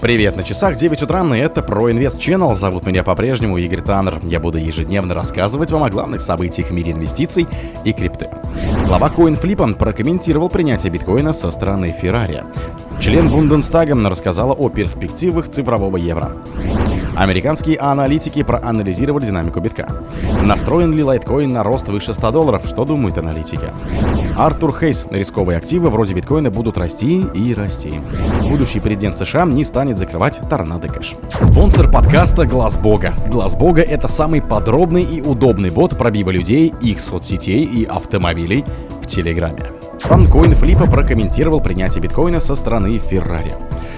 Привет, на часах 9 утра, и это про Инвест Channel. Зовут меня по-прежнему Игорь Таннер. Я буду ежедневно рассказывать вам о главных событиях в мире инвестиций и крипты. Глава CoinFlip прокомментировал принятие биткоина со стороны Феррари. Член Бунденстага рассказала о перспективах цифрового евро. Американские аналитики проанализировали динамику битка. Настроен ли лайткоин на рост выше 100 долларов? Что думают аналитики? Артур Хейс. Рисковые активы вроде биткоина будут расти и расти. Будущий президент США не станет закрывать торнадо кэш. Спонсор подкаста Глаз Бога. Глаз Бога это самый подробный и удобный бот пробива людей, их соцсетей и автомобилей в Телеграме. Фанкоин Флипа прокомментировал принятие биткоина со стороны Феррари.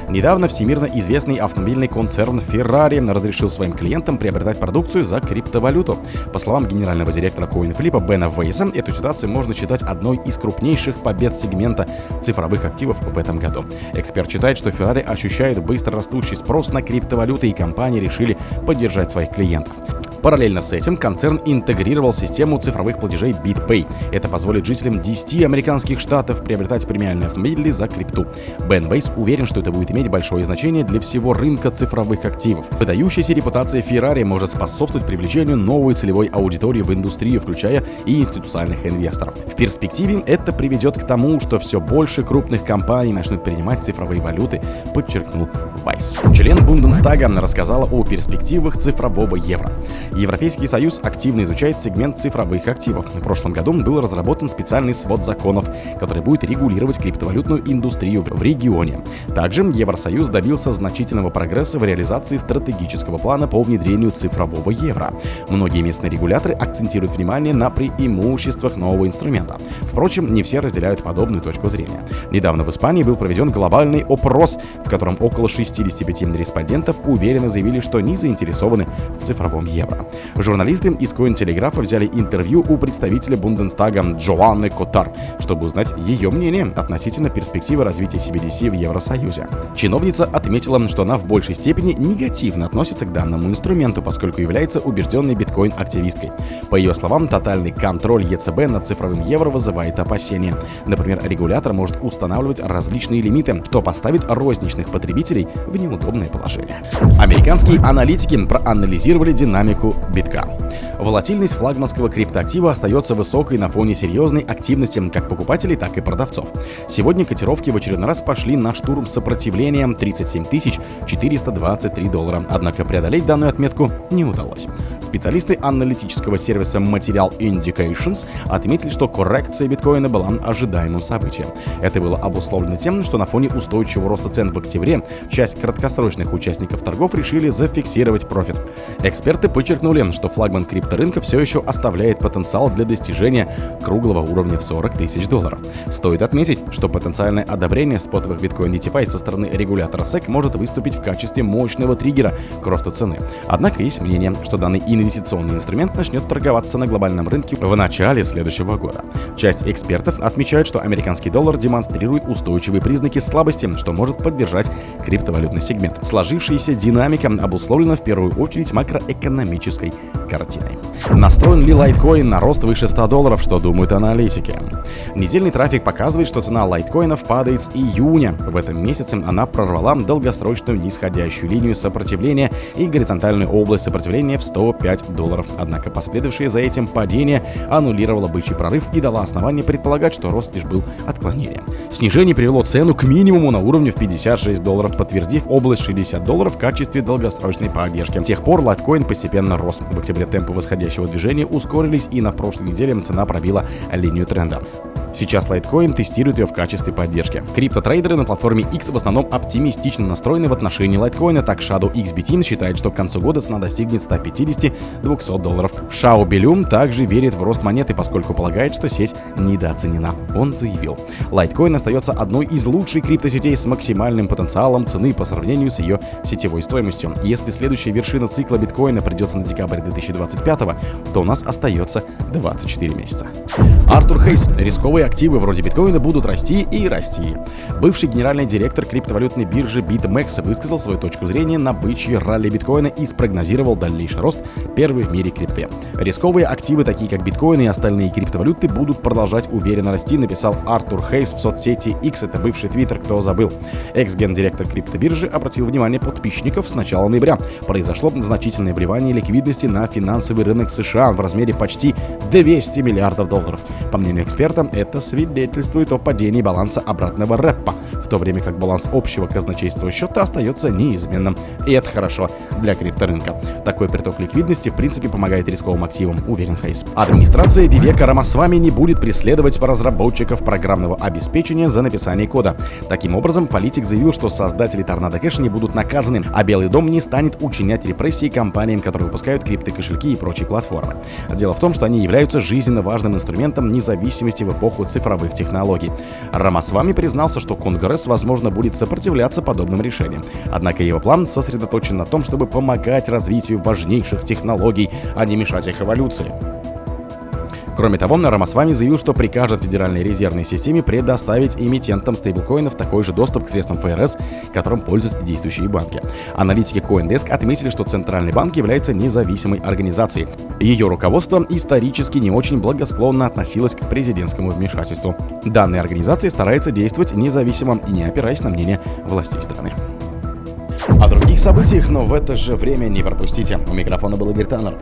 Недавно всемирно известный автомобильный концерн Ferrari разрешил своим клиентам приобретать продукцию за криптовалюту. По словам генерального директора CoinFlip Бена Вейса, эту ситуацию можно считать одной из крупнейших побед сегмента цифровых активов в этом году. Эксперт считает, что Ferrari ощущает быстро растущий спрос на криптовалюты и компании решили поддержать своих клиентов. Параллельно с этим концерн интегрировал систему цифровых платежей BitPay. Это позволит жителям 10 американских штатов приобретать премиальные автомобили за крипту. Бен Бейс уверен, что это будет иметь большое значение для всего рынка цифровых активов. Выдающаяся репутация Ferrari может способствовать привлечению новой целевой аудитории в индустрию, включая и институциональных инвесторов. В перспективе это приведет к тому, что все больше крупных компаний начнут принимать цифровые валюты, подчеркнул Вайс. Член Бунденстага рассказала о перспективах цифрового евро. Европейский Союз активно изучает сегмент цифровых активов. В прошлом году был разработан специальный свод законов, который будет регулировать криптовалютную индустрию в регионе. Также Евросоюз добился значительного прогресса в реализации стратегического плана по внедрению цифрового евро. Многие местные регуляторы акцентируют внимание на преимуществах нового инструмента. Впрочем, не все разделяют подобную точку зрения. Недавно в Испании был проведен глобальный опрос, в котором около 65 респондентов уверенно заявили, что не заинтересованы в цифровом евро. Журналисты из Коинтелеграфа взяли интервью у представителя Бунденстага Джоанны Котар, чтобы узнать ее мнение относительно перспективы развития CBDC в Евросоюзе. Чиновница отметила, что она в большей степени негативно относится к данному инструменту, поскольку является убежденной биткоин-активисткой. По ее словам, тотальный контроль ЕЦБ над цифровым евро вызывает опасения. Например, регулятор может устанавливать различные лимиты, что поставит розничных потребителей в неудобное положение. Американские аналитики проанализировали динамику битка. Волатильность флагманского криптоактива остается высокой на фоне серьезной активности как покупателей, так и продавцов. Сегодня котировки в очередной раз пошли на штурм сопротивления 37 423 доллара, однако преодолеть данную отметку не удалось. Специалисты аналитического сервиса Material Indications отметили, что коррекция биткоина была ожидаемым событием. Это было обусловлено тем, что на фоне устойчивого роста цен в октябре часть краткосрочных участников торгов решили зафиксировать профит. Эксперты подчеркнули, что флагман крипторынка все еще оставляет потенциал для достижения круглого уровня в 40 тысяч долларов. Стоит отметить, что потенциальное одобрение спотовых биткоин DeFi со стороны регулятора SEC может выступить в качестве мощного триггера к росту цены. Однако есть мнение, что данный инвестиционный инструмент начнет торговаться на глобальном рынке в начале следующего года. Часть экспертов отмечает, что американский доллар демонстрирует устойчивые признаки слабости, что может поддержать криптовалютный сегмент. Сложившаяся динамика обусловлена в первую очередь макроэкономической картиной. Настроен ли лайткоин на рост выше 100 долларов, что думают аналитики? Недельный трафик показывает, что цена лайткоинов падает с июня. В этом месяце она прорвала долгосрочную нисходящую линию сопротивления и горизонтальную область сопротивления в 105 долларов. Однако последовавшее за этим падение аннулировало бычий прорыв и дало основание предполагать, что рост лишь был отклонением. Снижение привело цену к минимуму на уровне в 56 долларов, подтвердив область 60 долларов в качестве долгосрочной поддержки. С тех пор лайткоин постепенно рос. В октябре темпы восходящего движения ускорились и на прошлой неделе цена пробила линию тренда. Сейчас Litecoin тестирует ее в качестве поддержки. Криптотрейдеры на платформе X в основном оптимистично настроены в отношении Litecoin, так Shadow XBT считает, что к концу года цена достигнет 150-200 долларов. Шао Белюм также верит в рост монеты, поскольку полагает, что сеть недооценена. Он заявил, Litecoin остается одной из лучших криптосетей с максимальным потенциалом цены по сравнению с ее сетевой стоимостью. Если следующая вершина цикла биткоина придется на декабрь 2025, то у нас остается 24 месяца. Артур Хейс. Рисковый рисковые активы вроде биткоина будут расти и расти. Бывший генеральный директор криптовалютной биржи BitMEX высказал свою точку зрения на бычьи ралли биткоина и спрогнозировал дальнейший рост первой в мире крипты. Рисковые активы, такие как биткоин и остальные криптовалюты, будут продолжать уверенно расти, написал Артур Хейс в соцсети X, это бывший твиттер, кто забыл. Экс-гендиректор криптобиржи обратил внимание подписчиков с начала ноября. Произошло значительное вливание ликвидности на финансовый рынок США в размере почти 200 миллиардов долларов. По мнению эксперта, это свидетельствует о падении баланса обратного рэпа, в то время как баланс общего казначейства счета остается неизменным. И это хорошо для крипторынка. Такой приток ликвидности в принципе помогает рисковым активам, уверен Хейс. Администрация Вивека Рамасвами не будет преследовать разработчиков программного обеспечения за написание кода. Таким образом, политик заявил, что создатели Торнадо Кэш не будут наказаны, а Белый дом не станет учинять репрессии компаниям, которые выпускают криптокошельки и прочие платформы. Дело в том, что они являются жизненно важным инструментом независимости в эпоху цифровых технологий. Рамасвами признался, что Конгресс, возможно, будет сопротивляться подобным решениям. Однако его план сосредоточен на том, чтобы помогать развитию важнейших технологий, а не мешать их эволюции. Кроме того, Рамасвами заявил, что прикажет Федеральной резервной системе предоставить эмитентам стейблкоинов такой же доступ к средствам ФРС, которым пользуются действующие банки. Аналитики CoinDesk отметили, что Центральный банк является независимой организацией. Ее руководство исторически не очень благосклонно относилось к президентскому вмешательству. Данная организация старается действовать независимо и не опираясь на мнение властей страны. О других событиях, но в это же время не пропустите. У микрофона был Игорь Таннер.